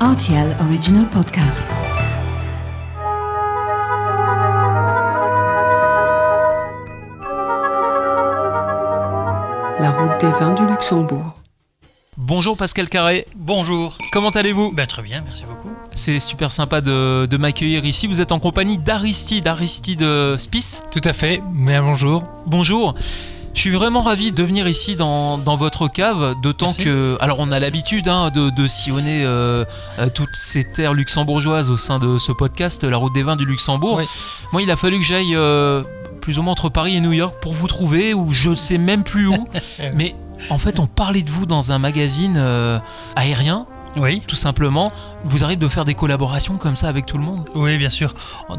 RTL Original Podcast. La route des vins du Luxembourg. Bonjour Pascal Carré, Bonjour. comment allez-vous? Ben, très bien, merci beaucoup. C'est super sympa de, de m'accueillir ici. Vous êtes en compagnie d'Aristide, Aristide Spice. Tout à fait, mais bonjour. Bonjour. Je suis vraiment ravi de venir ici dans, dans votre cave, d'autant que, alors on a l'habitude hein, de, de sillonner euh, euh, toutes ces terres luxembourgeoises au sein de ce podcast, La Route des Vins du Luxembourg. Oui. Moi, il a fallu que j'aille euh, plus ou moins entre Paris et New York pour vous trouver, ou je ne sais même plus où. Mais en fait, on parlait de vous dans un magazine euh, aérien, Oui, tout simplement. Vous arrivez de faire des collaborations comme ça avec tout le monde? Oui, bien sûr.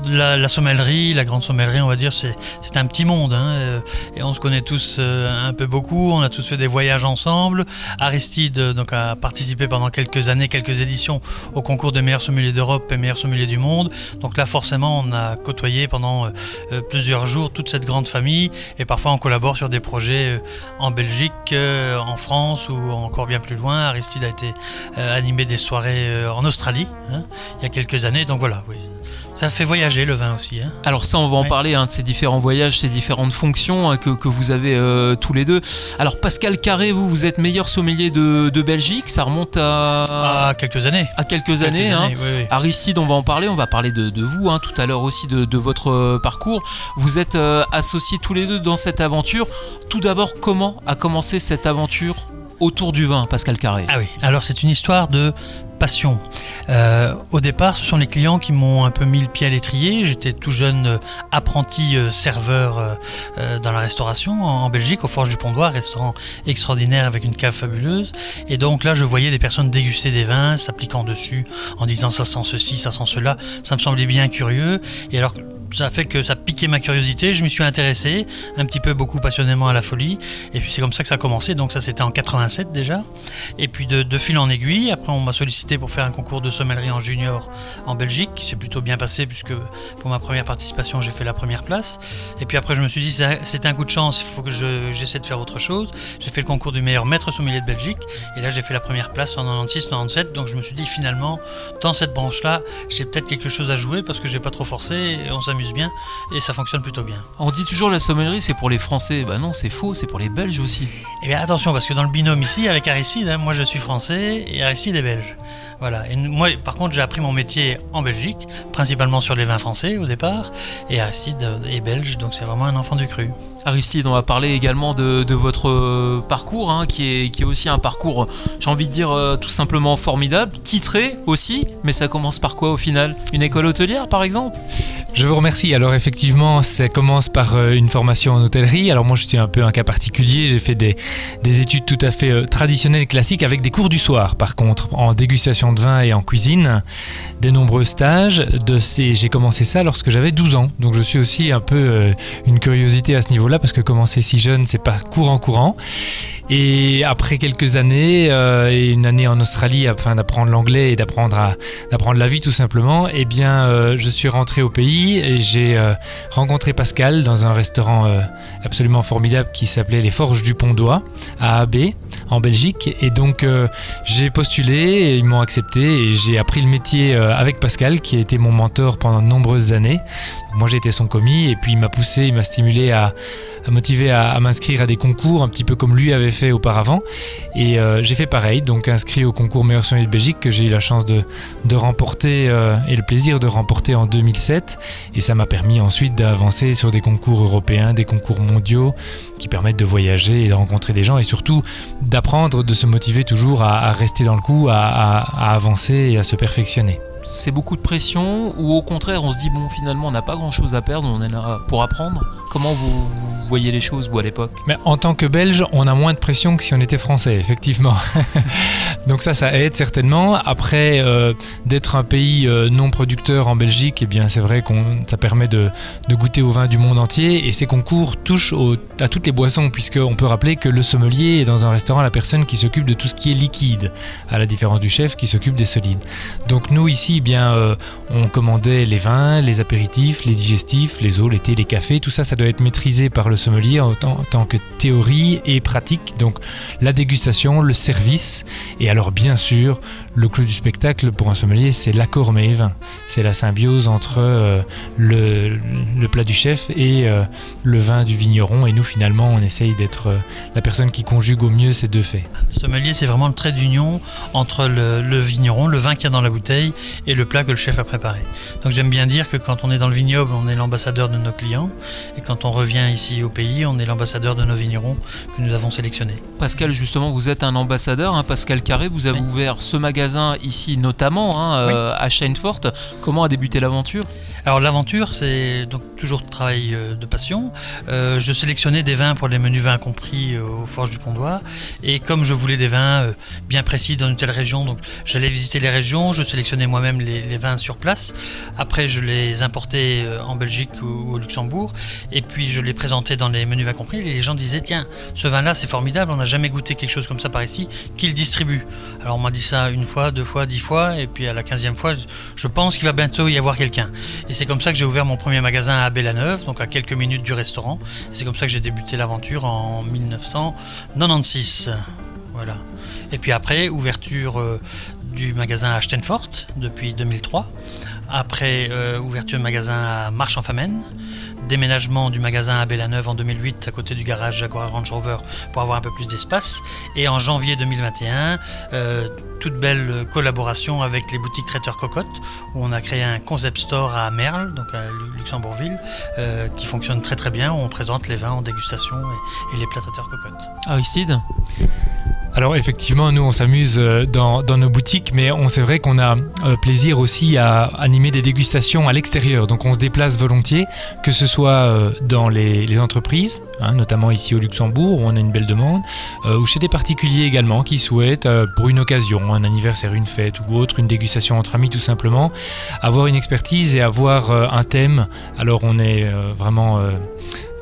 La, sommellerie, la grande sommellerie, on va dire, c'est un petit monde. hein, euh, et on se connaît tous euh, un peu beaucoup. On a tous fait des voyages ensemble. Aristide euh, donc, a participé pendant quelques années, quelques éditions au concours des meilleurs sommeliers d'Europe et meilleurs sommeliers du monde. Donc là, forcément, on a côtoyé pendant plusieurs jours toute cette grande famille. Et parfois, on collabore sur des projets en Belgique, en France ou encore bien plus loin. Aristide a été animé des soirées en Australie hein, il y a quelques années. Donc voilà, oui. ça fait voyager le vin aussi. hein. Alors ça, on va en parler hein, de ces différents voyages, ces différentes fonctions hein, que, que vous avez euh, tous les deux. Alors Pascal Carré, vous, vous êtes meilleur sommelier de, de Belgique. Ça remonte à, Ah, quelques années. à quelques, Quelques années. hein. oui, oui. Aristide, on va en parler, on va parler de, de vous tout à l'heure aussi, de, de votre euh, parcours. Vous êtes euh, associés tous les deux dans cette aventure. Tout d'abord, comment a commencé cette aventure autour du vin, Pascal Carré? Ah oui, alors c'est une histoire de passion. Euh, au départ, ce sont les clients qui m'ont un peu mis le pied à l'étrier. J'étais tout jeune euh, apprenti euh, serveur dans la restauration en, Belgique, au Forges du Pont-d'Oie, restaurant extraordinaire avec une cave fabuleuse. Et donc là, je voyais des personnes déguster des vins, s'appliquant dessus, en disant ça sent ceci, ça sent cela. Ça me semblait bien curieux. Et alors, ça fait que ça piquait ma curiosité. Je m'y suis intéressé, un petit peu beaucoup passionnément à la folie. Et puis c'est comme ça que ça a commencé. Donc ça, c'était en 87 déjà. Et puis de fil en aiguille, après on m'a sollicité pour faire un concours de sommellerie en junior en Belgique. C'est plutôt bien passé puisque pour ma première participation, j'ai fait la première place. Et puis après, je me suis dit, c'est- c'était un coup de chance, il faut que je- j'essaie de faire autre chose. J'ai fait le concours du meilleur maître sommelier de Belgique. Et là, j'ai fait la première place en 96-97. Donc je me suis dit, finalement, dans cette branche-là, j'ai peut-être quelque chose à jouer parce que j'ai pas trop forcé et on s'amuse bien et ça fonctionne plutôt bien. On dit toujours la sommellerie, c'est pour les Français. Bah non, c'est faux, c'est pour les Belges aussi. Eh bien attention, parce que dans le binôme ici, avec Aristide, hein, moi je suis français et Aristide est belge. Voilà. Et moi, par contre, j'ai appris mon métier en Belgique, principalement sur les vins français au départ, et euh, est belge, donc c'est vraiment un enfant du cru. Aristide, on va parler également de, votre euh, parcours, hein, qui, est, aussi un parcours, j'ai envie de dire, euh, tout simplement formidable, titré aussi, mais ça commence par quoi au final? Une école hôtelière par exemple? Je vous remercie. Alors effectivement, ça commence par euh, une formation en hôtellerie. Alors moi, je suis un peu un cas particulier. J'ai fait des, des études tout à fait traditionnelles, classiques, avec des cours du soir, par contre, en dégustation de vin et en cuisine, des nombreux stages. J'ai commencé ça lorsque j'avais 12 ans. Donc je suis aussi un peu une curiosité à ce parce que commencer si jeune, c'est pas courant courant. Et après quelques années euh, et une année en Australie afin d'apprendre l'anglais et d'apprendre d'apprendre la vie tout simplement, eh bien euh, je suis rentré au pays et j'ai euh, rencontré Pascal dans un restaurant absolument formidable qui s'appelait les Forges du Pont d'Oie à AB en Belgique et donc j'ai postulé et ils m'ont accepté et j'ai appris le métier avec Pascal qui a été mon mentor pendant de nombreuses années. Moi j'ai été son commis et puis il m'a poussé, il m'a stimulé à à à, à m'inscrire à des concours, un petit peu comme lui avait fait auparavant. Et euh, j'ai fait pareil, donc inscrit au concours meilleur sommelier de Belgique que j'ai eu la chance de, de remporter euh, et le plaisir de remporter en 2007. Et ça m'a permis ensuite d'avancer sur des concours européens, des concours mondiaux qui permettent de voyager et de rencontrer des gens et surtout d'apprendre, de se motiver toujours à, rester dans le coup, à- à avancer et à se perfectionner. C'est beaucoup de pression ou au contraire on se dit bon finalement on n'a pas grand chose à perdre, on est là pour apprendre Comment vous, voyez les choses vous à l'époque? Mais en tant que Belge, on a moins de pression que si on était français, effectivement. Donc ça, ça aide certainement. Après, euh, d'être un pays euh, non producteur en Belgique, eh bien, c'est vrai qu'on ça permet de, goûter au vin du monde entier. Et ces concours touchent à toutes les boissons, puisqu'on peut rappeler que le sommelier est dans un restaurant la personne qui s'occupe de tout ce qui est liquide, à la différence du chef qui s'occupe des solides. Donc nous ici, eh bien, euh, on commandait les vins, les apéritifs, les digestifs, les eaux, les thés, les cafés. Tout ça, ça doit être maîtrisé par le sommelier tant, en tant que théorie et pratique. Donc la dégustation, le service et alors bien sûr le clou du spectacle pour un sommelier, c'est l'accord mets et vin. C'est la symbiose entre euh, le, le plat du chef et euh, le vin du vigneron. Et nous, finalement, on essaye d'être euh, la personne qui conjugue au mieux ces deux faits. Le sommelier, c'est vraiment le trait d'union entre le, le vigneron, le vin qu'il y a dans la bouteille, et le plat que le chef a préparé. Donc j'aime bien dire que quand on est dans le vignoble, on est l'ambassadeur de nos clients, et quand on revient ici au pays, on est l'ambassadeur de nos vignerons que nous avons sélectionnés. Pascal, justement, vous êtes un ambassadeur. hein, Pascal Carré, vous avez Oui. ouvert ce magasin ici notamment hein, euh, à Scheinfort. Comment a débuté l'aventure? Alors l'aventure, c'est donc toujours travail euh, de passion. Euh, je sélectionnais des vins pour les menus vins compris euh, aux Forges du Pondois. Et comme je voulais des vins bien précis dans une telle région, donc j'allais visiter les régions, je sélectionnais moi-même les, vins sur place. Après, je les importais en Belgique ou au Luxembourg. Et puis, je les présentais dans les menus vins compris. Et les gens disaient, tiens, ce vin-là, c'est formidable, on n'a jamais goûté quelque chose comme ça par ici, qui le distribue Alors, on m'a dit ça une fois, deux fois, dix fois. Et puis, à la quinzième fois, je pense qu'il va bientôt y avoir quelqu'un. C'est comme ça que j'ai ouvert mon premier magasin à Bellaneuve, donc à quelques minutes du restaurant. C'est comme ça que j'ai débuté l'aventure en 1996. Voilà. Et puis après, ouverture euh, du magasin à Stenfort depuis 2003. Après, euh, ouverture du magasin à Marche-en-Famenne. Déménagement du magasin à Bellaneuve en 2008 à côté du garage Jaguar Range Rover pour avoir un peu plus d'espace. Et en janvier 2021, euh, toute belle collaboration avec les boutiques Traiteur Cocotte où on a créé un concept store à Merle, donc à Lu- Luxembourgville, euh, qui fonctionne très très bien où on présente les vins en dégustation et, et les plats Traiteur Cocotte. Aristide Alors effectivement, nous on s'amuse euh, dans, nos boutiques, mais on c'est vrai qu'on a euh, plaisir aussi à animer des dégustations à l'extérieur. Donc on se déplace volontiers, que ce soit euh, dans les, entreprises, hein, notamment ici au Luxembourg où on a une belle demande, ou chez des particuliers également qui souhaitent, pour une occasion, un anniversaire, une fête ou autre, une dégustation entre amis tout simplement, avoir une expertise et avoir un thème. Alors on est vraiment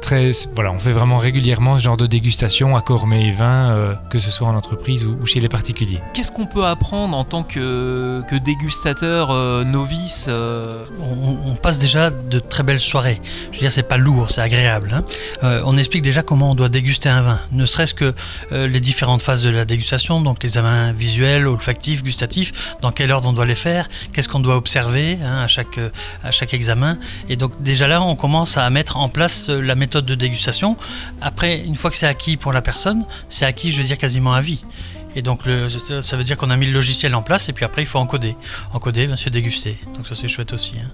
très, voilà, on fait vraiment régulièrement ce genre de dégustation à Cormet et vin, euh, que ce soit en entreprise ou, ou chez les particuliers. Qu'est-ce qu'on peut apprendre en tant que, que dégustateur euh, novice euh, on, on passe déjà de très belles soirées. Je veux dire, c'est pas lourd, c'est agréable. hein. Euh, on explique déjà comment on doit déguster un vin, ne serait-ce que euh, les différentes phases de la dégustation, donc les examens visuels, olfactifs, gustatifs, dans quel ordre on doit les faire, qu'est-ce qu'on doit observer hein, à, chaque, à chaque examen. Et donc déjà là, on commence à mettre en place la méthode de dégustation. Après, une fois que c'est acquis pour la personne, c'est acquis, je veux dire, quasiment à vie. Et donc ça veut dire qu'on a mis le logiciel en place et puis après il faut encoder. Encoder, bien sûr déguster. Donc ça c'est chouette aussi. hein.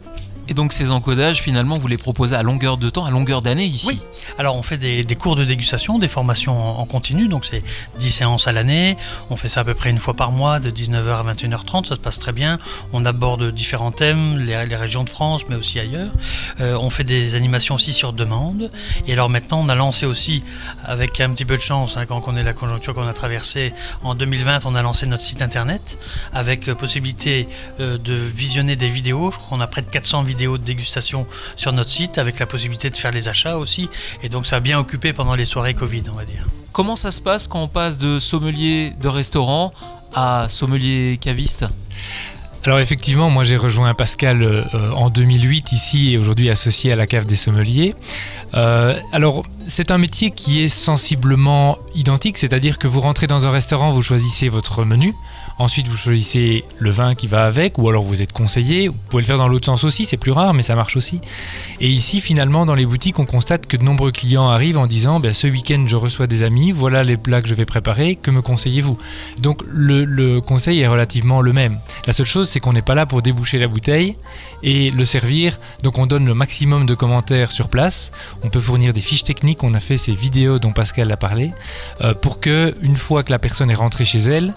Et donc ces encodages, finalement, vous les proposez à longueur de temps, à longueur d'année ici Oui. Alors on fait des, cours de dégustation, des formations en, continu, donc c'est 10 séances à l'année. On fait ça à peu près une fois par mois, de 19h à 21h30, ça se passe très bien. On aborde différents thèmes, les, régions de France, mais aussi ailleurs. Euh, on fait des animations aussi sur demande. Et alors maintenant, on a lancé aussi, avec un petit peu de chance, hein, quand on connaît la conjoncture qu'on a traversée, en 2020, on a lancé notre site internet avec euh, possibilité euh, de visionner des vidéos. Je crois qu'on a près de 400 vidéos de dégustation sur notre site, avec la possibilité de faire les achats aussi. Et donc ça a bien occupé pendant les soirées Covid, on va dire. Comment ça se passe quand on passe de sommelier de restaurant à sommelier caviste? Alors effectivement, moi j'ai rejoint Pascal euh, en 2008 ici et aujourd'hui associé à la cave des sommeliers. Euh, alors c'est un métier qui est sensiblement identique, c'est-à-dire que vous rentrez dans un restaurant, vous choisissez votre menu, ensuite vous choisissez le vin qui va avec, ou alors vous êtes conseillé, vous pouvez le faire dans l'autre sens aussi, c'est plus rare mais ça marche aussi. Et ici finalement dans les boutiques on constate que de nombreux clients arrivent en disant ben, ce week-end je reçois des amis, voilà les plats que je vais préparer, que me conseillez-vous? Donc le, le conseil est relativement le même. La seule chose, c'est qu'on n'est pas là pour déboucher la bouteille et le servir. Donc on donne le maximum de commentaires sur place. On peut fournir des fiches techniques. On a fait ces vidéos dont Pascal a parlé euh, pour que une fois que la personne est rentrée chez elle,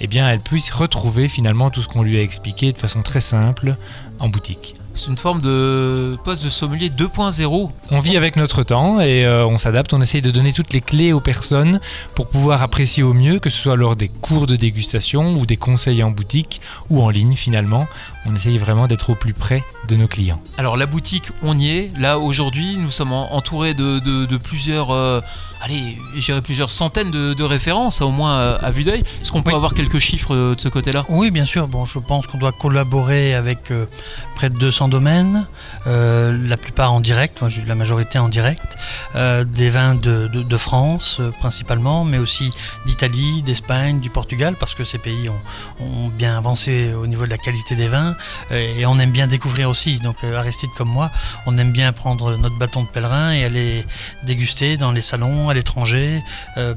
eh bien, elle puisse retrouver finalement tout ce qu'on lui a expliqué de façon très simple en boutique. C'est une forme de poste de sommelier 2.0. On vit avec notre temps et euh, on s'adapte, on essaye de donner toutes les clés aux personnes pour pouvoir apprécier au mieux, que ce soit lors des cours de dégustation ou des conseils en boutique ou en ligne finalement. On essaye vraiment d'être au plus près de nos clients. Alors la boutique, on y est. Là aujourd'hui, nous sommes en- entourés de, de- de plusieurs, euh, allez, je dirais plusieurs centaines de, de références, au moins euh, à vue d'œil. Est-ce qu'on peut Oui. avoir quelques chiffres de ce côté-là? Oui, bien sûr. Bon, je pense qu'on doit collaborer avec euh, près de 200 différents domaines, euh, la plupart en direct, la majorité en direct, euh, des vins de, France euh, principalement, mais aussi d'Italie, d'Espagne, du Portugal, parce que ces pays ont, bien avancé au niveau de la qualité des vins, et on aime bien découvrir aussi. Donc Aristide comme moi, on aime bien prendre notre bâton de pèlerin et aller déguster dans les salons à l'étranger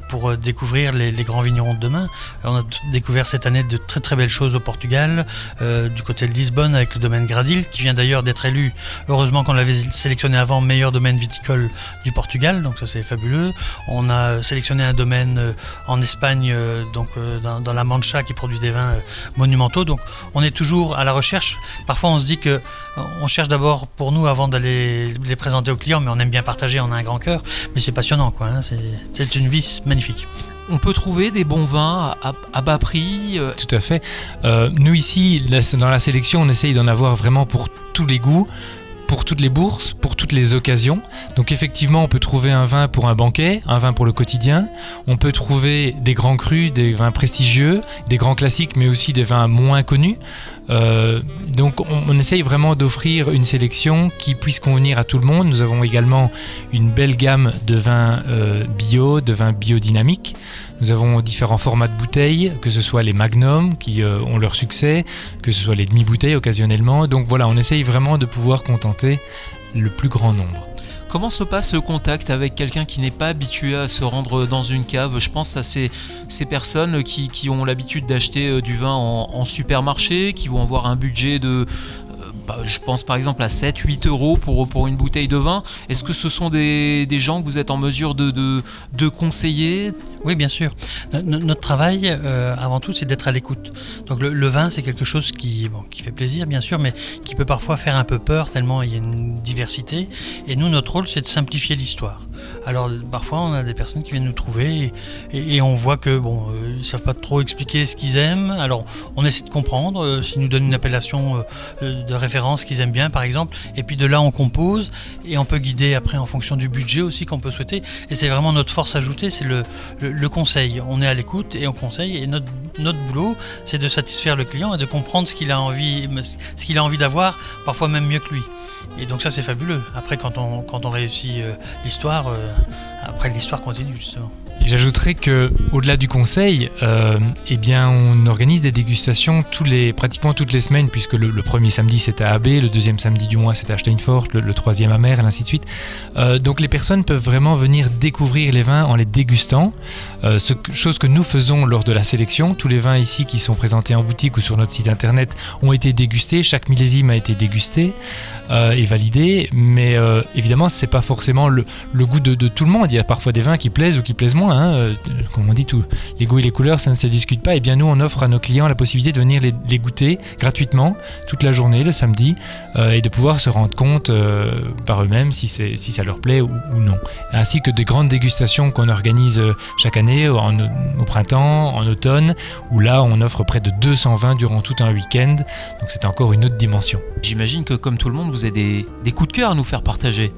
pour découvrir les, les grands vignerons de demain. On a découvert cette année de très très belles choses au Portugal, du côté de Lisbonne avec le domaine Gradil, qui vient d'ailleurs d'être élu, heureusement qu'on l'avait sélectionné avant, meilleur domaine viticole du Portugal, donc ça c'est fabuleux. On a sélectionné un domaine euh, en Espagne, euh, donc euh, dans, la Mancha, qui produit des vins monumentaux. Donc on est toujours à la recherche. Parfois on se dit que on cherche d'abord pour nous avant d'aller les présenter aux clients, mais on aime bien partager, on a un grand cœur, mais c'est passionnant quoi. hein, c'est une vie magnifique. On peut trouver des bons vins à, bas prix. euh, Tout à fait. Euh, nous ici, dans la sélection, on essaye d'en avoir vraiment pour tous les goûts, pour toutes les bourses, pour toutes les occasions. Donc effectivement, on peut trouver un vin pour un banquet, un vin pour le quotidien. On peut trouver des grands crus, des vins prestigieux, des grands classiques, mais aussi des vins moins connus. Euh, donc on, essaye vraiment d'offrir une sélection qui puisse convenir à tout le monde. Nous avons également une belle gamme de vins euh, bio, de vins biodynamiques. Nous avons différents formats de bouteilles, que ce soit les magnums qui euh, ont leur succès, que ce soit les demi-bouteilles occasionnellement. Donc voilà, on essaye vraiment de pouvoir contenter le plus grand nombre. Comment se passe le contact avec quelqu'un qui n'est pas habitué à se rendre dans une cave? Je pense à ces, personnes qui, ont l'habitude d'acheter euh, du vin en supermarché, qui vont avoir un budget de... bah, je pense par exemple à 7-8 euros pour, pour une bouteille de vin. Est-ce que ce sont des, des gens que vous êtes en mesure de, de, conseiller? Oui, bien sûr. No- no- notre travail, euh, avant tout, c'est d'être à l'écoute. Donc le, vin, c'est quelque chose qui, qui fait plaisir, bien sûr, mais qui peut parfois faire un peu peur, tellement il y a une diversité. Et nous, notre rôle, c'est de simplifier l'histoire. Alors parfois, on a des personnes qui viennent nous trouver et, on voit que bon, euh, ils savent pas trop expliquer ce qu'ils aiment. Alors on essaie de comprendre. euh, S'ils nous donnent une appellation euh, de référence qu'ils aiment bien, par exemple, et puis de là, on compose et on peut guider après en fonction du budget aussi qu'on peut souhaiter. Et c'est vraiment notre force ajoutée, c'est le, conseil. On est à l'écoute et on conseille. Et notre, notre boulot, c'est de satisfaire le client et de comprendre ce qu'il a envie, ce qu'il a envie d'avoir, parfois même mieux que lui. Et donc ça, c'est fabuleux. Après, quand on, quand on réussit euh, l'histoire, euh, après l'histoire continue justement. J'ajouterais que au-delà du conseil, euh, eh on organise des dégustations pratiquement toutes les semaines, puisque le, premier samedi c'est à AB, le deuxième samedi du mois c'est à Steinfort, le, le troisième à Mer, et ainsi de suite. Euh, donc les personnes peuvent vraiment venir découvrir les vins en les dégustant, euh, chose que nous faisons lors de la sélection. Tous les vins ici qui sont présentés en boutique ou sur notre site internet ont été dégustés, chaque millésime a été dégusté euh, et validé, mais euh, évidemment c'est pas forcément le, goût de, tout le monde. Il y a parfois des vins qui plaisent ou qui plaisent moins. hein. Euh, Comme on dit, tout, les goûts et les couleurs, ça ne se discute pas. Et bien nous, on offre à nos clients la possibilité de venir les, goûter gratuitement toute la journée, le samedi, et de pouvoir se rendre compte par eux-mêmes si, ça leur plaît ou, non. Ainsi que des grandes dégustations qu'on organise chaque année au printemps, en automne, où là, on offre près de 200 vins durant tout un week-end. Donc c'est encore une autre dimension. J'imagine que comme tout le monde, vous avez des, des coups de cœur à nous faire partager.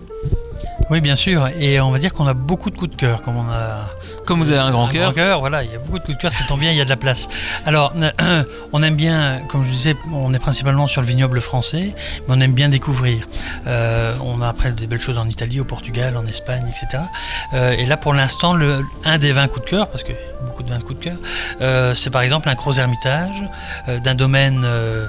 Oui, bien sûr. Et on va dire qu'on a beaucoup de coups de cœur, comme on a Comme vous avez un grand cœur, voilà, il y a beaucoup de coups de cœur, ça tombe bien, il y a de la place. Alors, on aime bien, comme je disais, on est principalement sur le vignoble français, mais on aime bien découvrir. Euh, on a après des belles choses en Italie, au Portugal, en Espagne, etc. Euh, et là, pour l'instant, un des 20 coups de cœur, parce que beaucoup de vins de coups de cœur, euh, c'est par exemple un Gros Hermitage euh, d'un domaine, euh,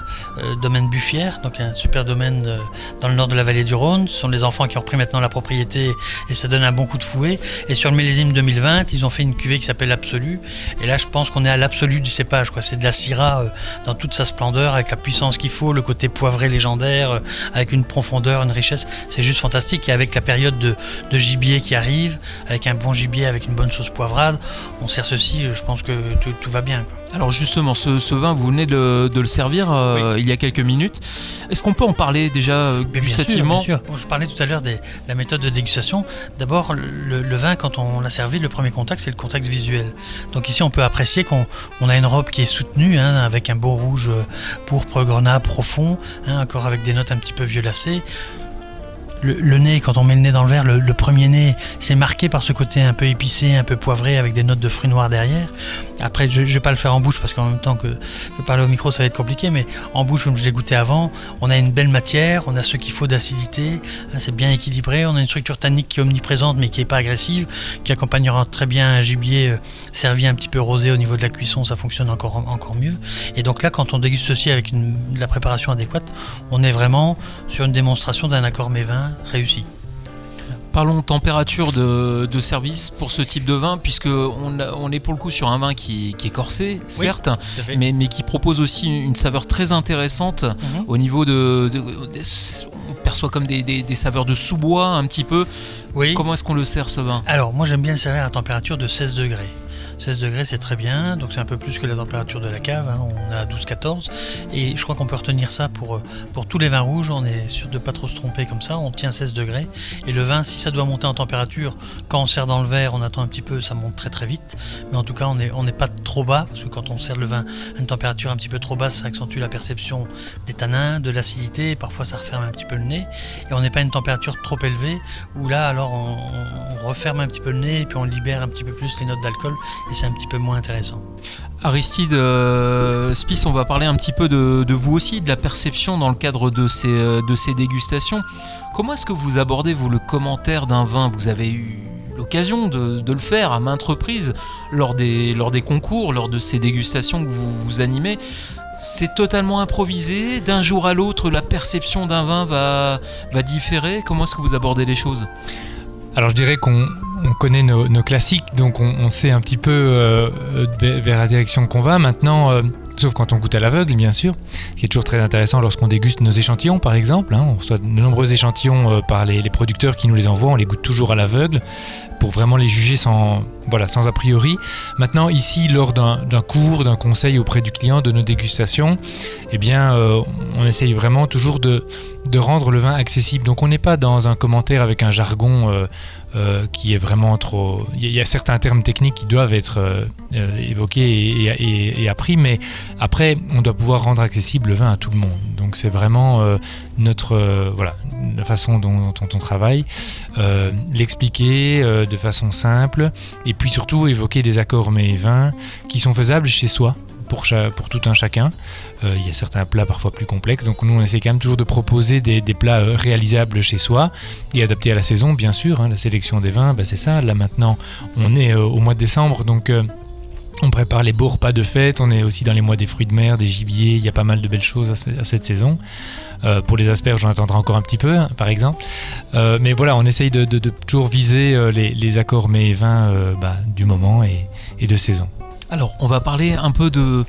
domaine Buffière, donc un super domaine dans le nord de la vallée du Rhône. Ce sont les enfants qui ont repris maintenant la propriété et ça donne un bon coup de fouet. Et sur le millésime 2020, ils ont fait une cuvée qui s'appelle Absolu. Et là, je pense qu'on est à l'absolu du cépage. quoi. C'est de la Syrah dans toute sa splendeur, avec la puissance qu'il faut, le côté poivré légendaire, avec une profondeur, une richesse. C'est juste fantastique. Et avec la période de, de gibier qui arrive, avec un bon gibier, avec une bonne sauce poivrade, on sert ceci, je pense que tout, tout va bien. quoi. Alors justement, ce, ce vin, vous venez de, de le servir euh, il y a quelques minutes. Est-ce qu'on peut en parler déjà euh, Mais bien sûr, gustativement bien sûr. Je parlais tout à l'heure de la méthode de dégustation. D'abord, le, le vin, quand on l'a servi, le premier contact, c'est le contact visuel. Donc ici, on peut apprécier qu'on on a une robe qui est soutenue, hein, avec un beau rouge euh, pourpre grenat profond, hein, encore avec des notes un petit peu violacées. Le, nez, quand on met le nez dans le verre, le, premier nez, c'est marqué par ce côté un peu épicé, un peu poivré, avec des notes de fruits noirs derrière. Après, je ne vais pas le faire en bouche parce qu'en même temps que je parler au micro, ça va être compliqué, mais en bouche, comme je l'ai goûté avant, on a une belle matière, on a ce qu'il faut d'acidité, hein, c'est bien équilibré, on a une structure tannique qui est omniprésente mais qui n'est pas agressive, qui accompagnera très bien un gibier euh, servi un petit peu rosé au niveau de la cuisson, ça fonctionne encore, encore mieux. Et donc là, quand on déguste ceci avec la préparation adéquate, on est vraiment sur une démonstration d'un accord mévin réussi. Parlons température de, service pour ce type de vin, puisque on, est pour le coup sur un vin qui, est corsé, certes, mais, qui propose aussi une saveur très intéressante mhm. au niveau de, On perçoit comme des, saveurs de sous-bois un petit peu. Comment est-ce qu'on le sert ce vin? Alors, moi j'aime bien le servir à température de 16 degrés. 16 degrés, c'est très bien, donc c'est un peu plus que la température de la cave, hein. on à 12-14. Et je crois qu'on peut retenir ça pour, euh, pour tous les vins rouges, on est sûr de pas trop se tromper comme ça, on tient 16 degrés. Et le vin, si ça doit monter en température, quand on sert dans le verre, on attend un petit peu, ça monte très très vite. Mais en tout cas, on n'est on pas trop bas, parce que quand on sert le vin à une température un petit peu trop basse, ça accentue la perception des tanins, de l'acidité, parfois ça referme un petit peu le nez. Et on n'est pas à une température trop élevée, où là, alors on, on referme un petit peu le nez, et puis on libère un petit peu plus les notes d'alcool, et c'est un petit peu moins intéressant. Aristide euh, Spice, on va parler un petit peu de, vous aussi, de la perception dans le cadre de ces, euh, de ces dégustations. Comment est-ce que vous abordez, vous, le commentaire d'un vin? Vous avez eu l'occasion de, le faire à maintes reprises lors des, lors des concours, lors de ces dégustations que vous, vous animez. C'est totalement improvisé. D'un jour à l'autre, la perception d'un vin va, va différer. Comment est-ce que vous abordez les choses? Alors, je dirais qu'on on connaît nos, classiques, donc on, sait un petit peu euh, vers la direction qu'on va. Maintenant, euh, sauf quand on goûte à l'aveugle, bien sûr, ce qui est toujours très intéressant lorsqu'on déguste nos échantillons, par exemple. Hein. on reçoit de nombreux échantillons euh, par les, producteurs qui nous les envoient, on les goûte toujours à l'aveugle pour vraiment les juger sans, voilà, sans a priori. Maintenant, ici, lors d'un cours, d'un conseil auprès du client, de nos dégustations, eh bien, on essaye vraiment toujours de, rendre le vin accessible. Donc on n'est pas dans un commentaire avec un jargon euh, qui est vraiment trop. Il y, a certains termes techniques qui doivent être euh, euh, évoqués et, appris, mais après, on doit pouvoir rendre accessible le vin à tout le monde. Donc c'est vraiment notre voilà la façon dont, on travaille, l'expliquer de façon simple, et puis surtout évoquer des accords mais vins qui sont faisables chez soi pour, tout un chacun. Euh, il y a certains plats parfois plus complexes, donc nous on essaie quand même toujours de proposer des, plats euh, réalisables chez soi et adaptés à la saison, bien sûr. Hein. la sélection des vins, bah, c'est ça. Là maintenant, on est euh, au mois de décembre, donc on prépare les beaux repas de fête, on est aussi dans les mois des fruits de mer, des gibiers, il y a pas mal de belles choses à, cette saison. pour les asperges, j'en attendrai encore un petit peu, hein, par exemple. mais voilà, on essaye de, toujours viser les, accords mets et vins bah, du moment et de saison. Alors, on va parler un peu de,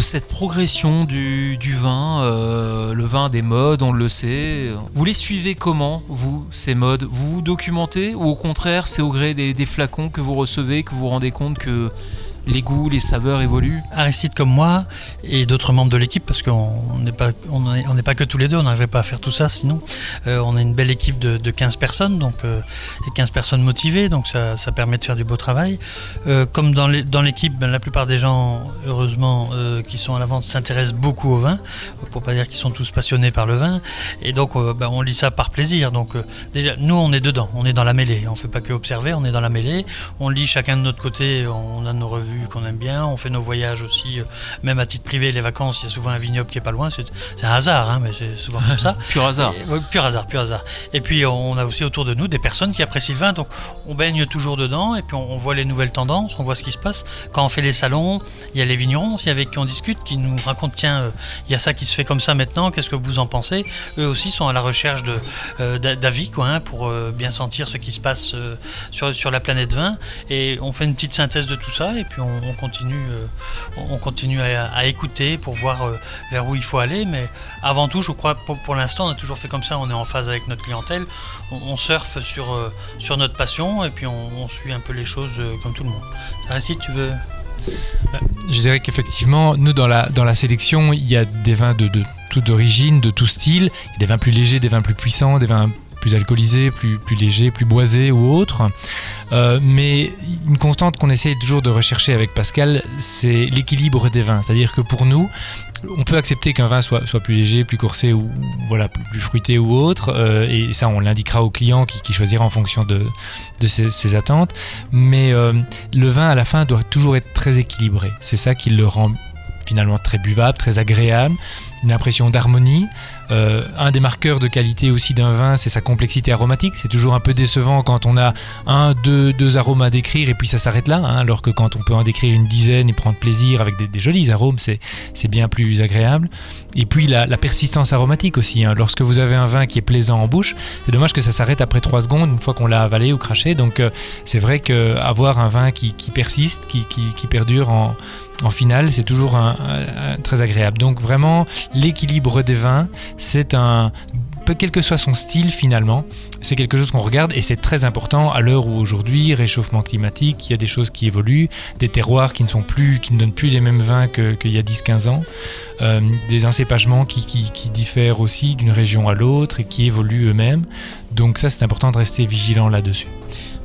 cette progression du, vin, euh, le vin des modes, on le sait. Vous les suivez comment, vous, ces modes? Vous vous documentez ou au contraire, c'est au gré des, des, flacons que vous recevez que vous vous rendez compte que les goûts, les saveurs évoluent Aristide comme moi et d'autres membres de l'équipe, parce qu'on n'est pas, on pas que tous les deux, on n'arriverait pas à faire tout ça sinon. Euh, on a une belle équipe de, 15 personnes, donc, euh, et 15 personnes motivées, donc ça, permet de faire du beau travail. Euh, comme dans l'équipe, ben, la plupart des gens, heureusement, qui sont à la vente s'intéressent beaucoup au vin, pour pas dire qu'ils sont tous passionnés par le vin, et donc ben, on lit ça par plaisir. Donc déjà, nous on est dedans, on est dans la mêlée, on fait pas que observer, on est dans la mêlée, on lit chacun de notre côté, on a nos revues qu'on aime bien. On fait nos voyages aussi, euh, même à titre privé, les vacances, il y a souvent un vignoble qui est pas loin. C'est un hasard, hein, mais c'est souvent comme ça. pur hasard. Et, pur hasard, pur hasard. Et puis on a aussi autour de nous des personnes qui apprécient le vin, donc on baigne toujours dedans et puis on, voit les nouvelles tendances, on voit ce qui se passe. Quand on fait les salons, il y a les vignerons aussi avec qui on discute, qui nous racontent tiens, euh, il y a ça qui se fait comme ça maintenant, qu'est-ce que vous en pensez? Eux aussi sont à la recherche euh, d'avis quoi, hein, pour bien sentir ce qui se passe sur, sur la planète vin. Et on fait une petite synthèse de tout ça et puis on, continue, euh, à, écouter pour voir euh, vers où il faut aller. Mais avant tout, je crois, pour, l'instant, on a toujours fait comme ça. On est en phase avec notre clientèle. On, surfe sur, euh, sur notre passion et puis on, suit un peu les choses comme tout le monde. Ainsi, tu veux? Je dirais qu'effectivement, nous dans la, dans la sélection, il y a des vins de, de toute origine, de tout style. des vins plus légers, des vins plus puissants, des vins plus alcoolisé, plus, plus léger, plus boisé ou autre. Euh, mais une constante qu'on essaie toujours de rechercher avec Pascal, c'est l'équilibre des vins. C'est-à-dire que pour nous, on peut accepter qu'un vin soit, plus léger, plus corsé ou voilà plus, fruité ou autre, euh, et ça on l'indiquera au client qui, choisira en fonction de, de ses, attentes. Mais euh, le vin à la fin doit toujours être très équilibré. C'est ça qui le rend finalement très buvable, très agréable, une impression d'harmonie. Euh, un des marqueurs de qualité aussi d'un vin, c'est sa complexité aromatique. C'est toujours un peu décevant quand on a un, deux, deux arômes à décrire et puis ça s'arrête là. Hein, alors que quand on peut en décrire une dizaine et prendre plaisir avec des, jolis arômes, c'est, bien plus agréable. Et puis la, persistance aromatique aussi. Hein. Lorsque vous avez un vin qui est plaisant en bouche, c'est dommage que ça s'arrête après trois secondes une fois qu'on l'a avalé ou craché. Donc euh, c'est vrai qu'avoir un vin qui, persiste, qui, perdure en, en finale, c'est toujours très agréable. Donc vraiment, l'équilibre des vins, c'est un quel que soit son style finalement, c'est quelque chose qu'on regarde et c'est très important à l'heure où aujourd'hui, réchauffement climatique, il y a des choses qui évoluent, des terroirs qui ne sont plus, qui ne donnent plus les mêmes vins qu'il y a 10-15 ans, euh, des encépagements qui, qui diffèrent aussi d'une région à l'autre et qui évoluent eux-mêmes. Donc ça c'est important de rester vigilant là-dessus.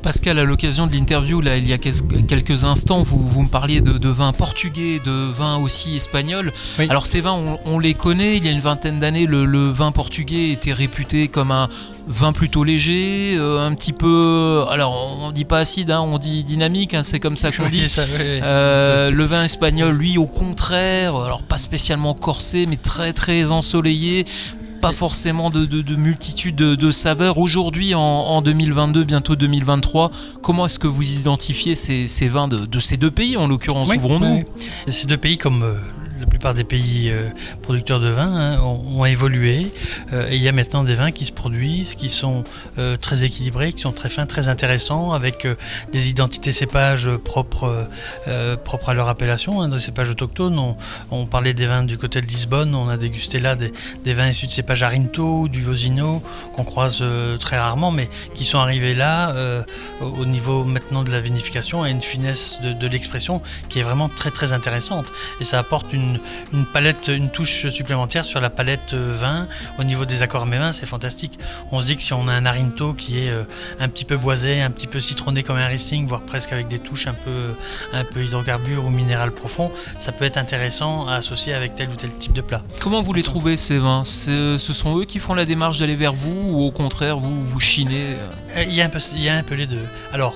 Pascal, à l'occasion de l'interview, là, il y a quelques instants, vous, vous me parliez de, vins portugais, de vins aussi espagnols. Alors ces vins, on, les connaît. Il y a une vingtaine d'années, le, vin portugais était réputé comme un vin plutôt léger, euh, un petit peu. Alors on dit pas acide, hein, on dit dynamique. Hein, c'est comme ça qu'on dit. Euh, le vin espagnol, lui, au contraire, alors pas spécialement corsé, mais très très ensoleillé pas forcément de, de, multitude de, saveurs. Aujourd'hui, en, 2022, bientôt 2023, comment est-ce que vous identifiez ces, vins de, ces deux pays, en l'occurrence, ouvrons-nous Ces deux pays, comme euh, la plupart des pays euh, producteurs de vin hein, ont, évolué euh, et il y a maintenant des vins qui se produisent, qui sont euh, très équilibrés, qui sont très fins, très intéressants, avec des identités cépages propres, propres à leur appellation, hein, des cépages autochtones. On, parlait des vins du côté de Lisbonne, on a dégusté là des, vins issus de cépages Arinto, du Vosino, qu'on croise très rarement, mais qui sont arrivés là au niveau maintenant de la vinification à une finesse de, de l'expression qui est vraiment très très intéressante. Et ça apporte une une, palette, une touche supplémentaire sur la palette euh, vin. Au niveau des accords vins c'est fantastique. On se dit que si on a un Arinto qui est euh, un petit peu boisé, un petit peu citronné comme un Riesling, voire presque avec des touches un peu, un peu hydrocarbures ou minéral profond, ça peut être intéressant à associer avec tel ou tel type de plat. Comment vous les trouvez ces vins? Ce sont eux qui font la démarche d'aller vers vous ou au contraire vous vous chinez euh? Il y, a un peu, il y a un peu les deux. Alors,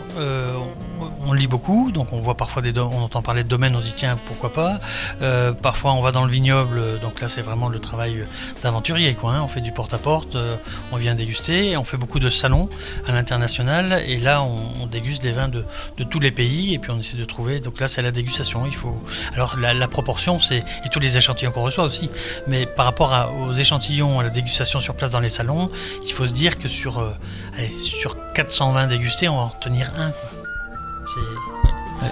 on lit beaucoup, donc on voit parfois des on entend parler de domaines, on se dit tiens pourquoi pas. Parfois, on va dans le vignoble, donc là, c'est vraiment le travail d'aventurier. Quoi, hein. On fait du porte-à-porte, euh, on vient déguster, on fait beaucoup de salons à l'international, et là, on, déguste des vins de, tous les pays, et puis on essaie de trouver. Donc là, c'est la dégustation. Il faut. Alors, la, proportion, c'est. Et tous les échantillons qu'on reçoit aussi. Mais par rapport aux échantillons, à la dégustation sur place dans les salons, il faut se dire que sur, euh, sur 420 dégustés, on va en retenir un.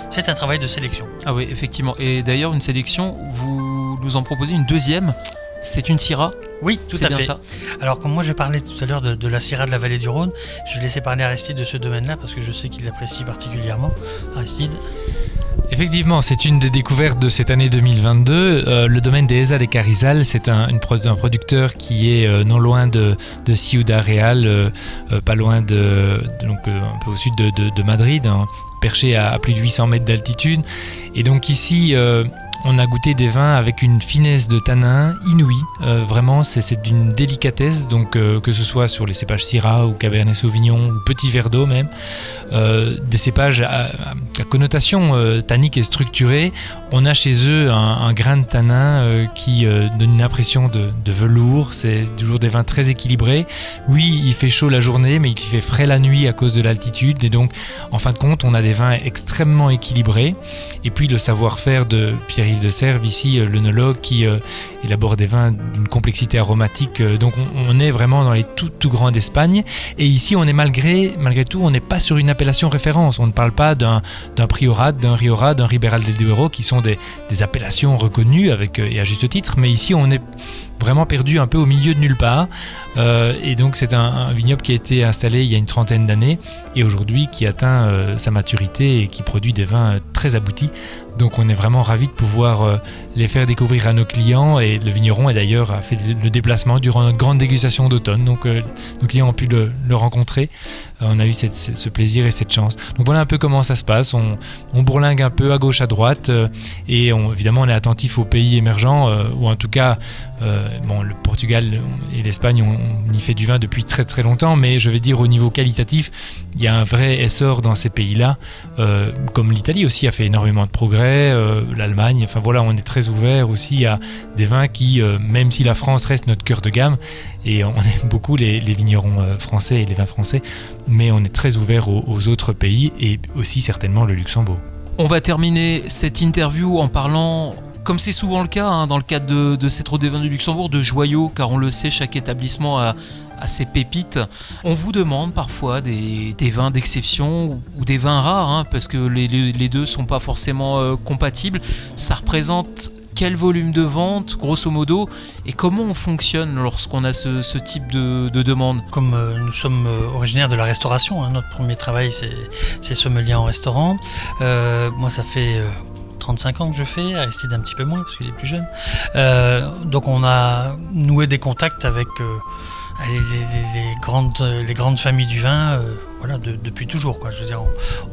C'est un travail de sélection. Ah oui, effectivement. Et d'ailleurs, une sélection, vous nous en proposez une deuxième. C'est une Syrah Oui, tout à bien fait. Ça. Alors, comme moi j'ai parlé tout à l'heure de, la Syrah de la vallée du Rhône, je vais laisser parler Aristide de ce domaine-là parce que je sais qu'il l'apprécie particulièrement. Aristide Effectivement, c'est une des découvertes de cette année 2022. Euh, le domaine des ESA des Carizal, c'est un, producteur qui est euh, non loin de, de Ciudad Real, euh, pas loin de, donc un peu au sud de, Madrid, hein, perché à, à, plus de 800 mètres d'altitude. Et donc ici, on a goûté des vins avec une finesse de tanin inouïe. Euh, vraiment, c'est d'une délicatesse, donc euh, que ce soit sur les cépages Syrah ou Cabernet Sauvignon ou Petit Verdot même, euh, des cépages à, connotation tannique et structurée. On a chez eux un, grain de tanin qui donne une impression de, de velours. C'est toujours des vins très équilibrés. Oui, il fait chaud la journée, mais il fait frais la nuit à cause de l'altitude. Et donc, en fin de compte, on a des vins extrêmement équilibrés. Et puis, le savoir-faire de Pierre de Serve, ici, euh, l'œnologue qui euh, élabore des vins d'une complexité aromatique. Euh, donc on, est vraiment dans les tout, tout grands d'Espagne. Et ici, on est malgré, malgré tout, on n'est pas sur une appellation référence. On ne parle pas d'un priorat, d'un riorat, d'un Riberal del Duero, qui sont des, appellations reconnues avec, et à juste titre. Mais ici, on est vraiment perdu un peu au milieu de nulle part. Euh, et donc c'est un, vignoble qui a été installé il y a une trentaine d'années et aujourd'hui qui atteint euh, sa maturité et qui produit des vins euh, très aboutis. Donc on est vraiment ravis de pouvoir les faire découvrir à nos clients et le vigneron est d'ailleurs a fait le déplacement durant notre grande dégustation d'automne. Donc nos clients ont pu le rencontrer. Euh, on a eu ce plaisir et cette chance. Donc voilà un peu comment ça se passe. On, bourlingue un peu à gauche, à droite euh, et on- évidemment on est attentif aux pays émergents euh, ou en tout cas le Portugal et l'Espagne, on, on y fait du vin depuis très très longtemps, mais je vais dire au niveau qualitatif, il y a un vrai essor dans ces pays-là, comme l'Italie aussi a fait énormément de progrès, l'Allemagne, enfin voilà, on est très ouvert aussi à des vins qui, même si la France reste notre cœur de gamme, et on aime beaucoup les, vignerons euh, français et les vins français, mais on est très ouvert aux, autres pays et aussi certainement le Luxembourg. On va terminer cette interview en parlant, comme c'est souvent le cas hein, dans le cadre de, cette route des vins du Luxembourg, de joyaux, car on le sait, chaque établissement a, ses pépites. On vous demande parfois des, vins d'exception ou, des vins rares, hein, parce que les, deux sont pas forcément euh, compatibles. Ça représente quel volume de vente, grosso modo, et comment on fonctionne lorsqu'on a ce, type de, de demande? Comme euh, nous sommes euh, originaires de la restauration, hein, notre premier travail c'est sommelier en restaurant. Euh, moi ça fait euh, 35 ans que je fais, Aristide un petit peu moins parce qu'il est plus jeune. Donc on a noué des contacts avec les, grandes, les grandes familles du vin voilà, de- depuis toujours. Quoi. Je veux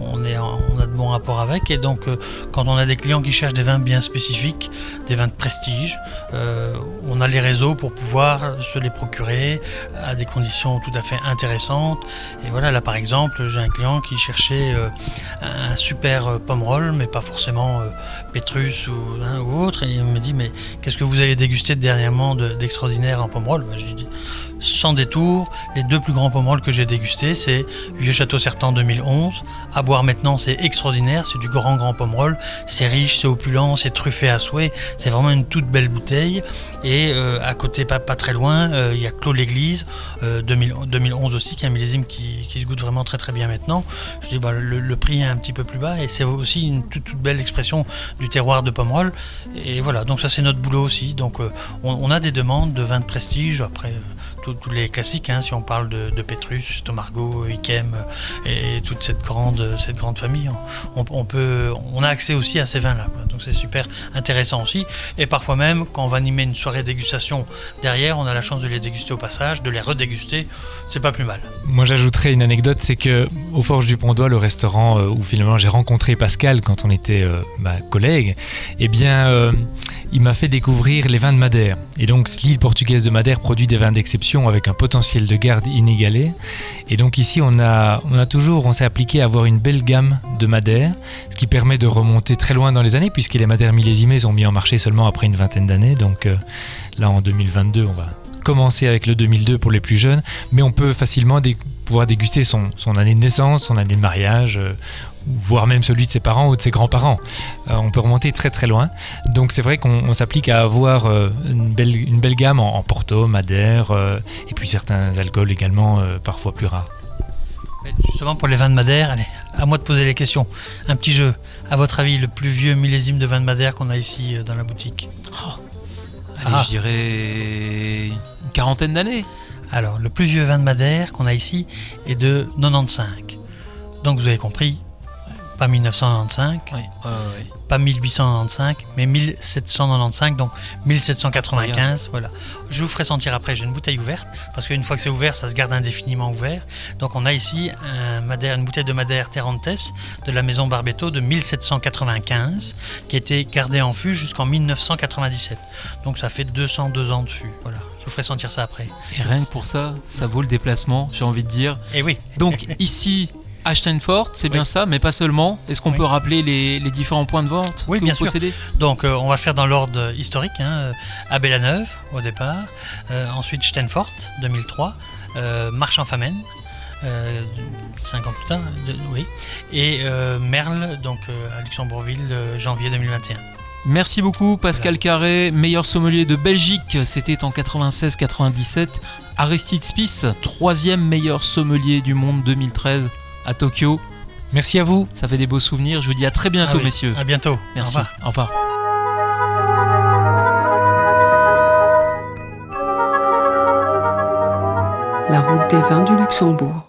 on, est on a de bons rapports avec et donc euh, quand on a des clients qui cherchent des vins bien spécifiques, des vins de prestige, euh, on a les réseaux pour pouvoir se les procurer à des conditions tout à fait intéressantes. Et voilà, là par exemple, j'ai un client qui cherchait euh, un super pomme roll, mais pas forcément Pétrus ou, autre. Et il me dit, mais qu'est-ce que vous avez dégusté dernièrement de- d'extraordinaire en pomme roll? Ben, Je lui dis, sans détour, les deux plus grands pomme rolls que j'ai dégustés, c'est Vieux Château Sertan 2011. À boire maintenant, c'est extraordinaire, c'est du grand grand pomme roll. C'est riche, c'est opulent, c'est truffé à souhait. C'est vraiment une toute belle bouteille. Et euh, à côté, pas, pas très loin, euh, il y a Clos l'Église, euh, 2000 2011 aussi, qui est un millésime qui, qui se goûte vraiment très très bien maintenant. Je dis, bah, le, prix est un petit peu plus bas et c'est aussi une toute, toute belle expression du terroir de Pomerol. Et voilà, donc ça c'est notre boulot aussi. Donc euh, on, on a des demandes de vins de prestige, après euh, tous- les classiques, hein, si on parle de, Petrus, Tomargo, Ikem euh, et, et toute cette grande, cette grande famille, on, a accès aussi à ces vins-là. Donc c'est super intéressant aussi. Et parfois même, quand on va animer une soirée dégustation derrière, on a la chance de les déguster au passage, de les redéguster. C'est pas plus mal. Moi, j'ajouterais une anecdote, c'est que au Forge du Pontois, le restaurant euh, où finalement j'ai rencontré Pascal quand on était euh, bah, collègues, eh bien, il m'a fait découvrir les vins de Madère. Et donc, l'île portugaise de Madère produit des vins d'exception avec un potentiel de garde inégalé. Et donc ici, on a, toujours, on s'est appliqué à avoir une belle gamme de Madère, ce qui permet de remonter très loin dans les années, puisque les Madères millésimées sont mis en marché seulement après une vingtaine d'années. Donc euh, là, en 2022, on va commencer avec le 2002 pour les plus jeunes, mais on peut facilement pouvoir déguster son, son année de naissance, son année de mariage, euh, voire même celui de ses parents ou de ses grands-parents. Euh, on peut remonter très très loin. Donc c'est vrai qu'on on s'applique à avoir euh, une, belle, une belle gamme en, en Porto, Madère, euh, et puis certains alcools également euh, parfois plus rares. Justement pour les vins de Madère, allez, à moi de poser les questions. Un petit jeu. À votre avis, le plus vieux millésime de vin de Madère qu'on a ici dans la boutique? Allez, Ah. je dirais une quarantaine d'années. Alors, le plus vieux vin de Madère qu'on a ici est de 95. Donc vous avez compris, pas 1995, Ouais, ouais, ouais. pas 1895, mais 1795, donc 1795. Voilà. Je vous ferai sentir après, j'ai une bouteille ouverte, parce qu'une fois que c'est ouvert, ça se garde indéfiniment ouvert. Donc on a ici un Madère, une bouteille de Madère Terrantes de la maison Barbetto de 1795, qui a été gardée en fût jusqu'en 1997. Donc ça fait 202 ans de fût. Voilà. Je vous ferai sentir ça après. Et rien que pour ça, ça vaut le déplacement, j'ai envie de dire. Et oui, Donc ici, à Steinfort, c'est bien ça, mais pas seulement. Est-ce qu'on Oui. peut rappeler les, les différents points de vente Oui, que bien vous sûr. possédez Donc euh, on va faire dans l'ordre historique, hein, euh, à Bellaneuve au départ, euh, ensuite Steinfort 2003, euh, Marche-en-Famenne, euh, cinq ans plus tard, de- oui, et euh, Merle donc euh, à Luxembourgville euh, janvier 2021. Merci beaucoup Pascal Carré, meilleur sommelier de Belgique, c'était en 96-97. Aristide Spies, troisième meilleur sommelier du monde 2013 à Tokyo. Merci à vous, ça fait des beaux souvenirs. Je vous dis à très bientôt, ah messieurs. À bientôt. Merci. Au revoir. La route des vins du Luxembourg.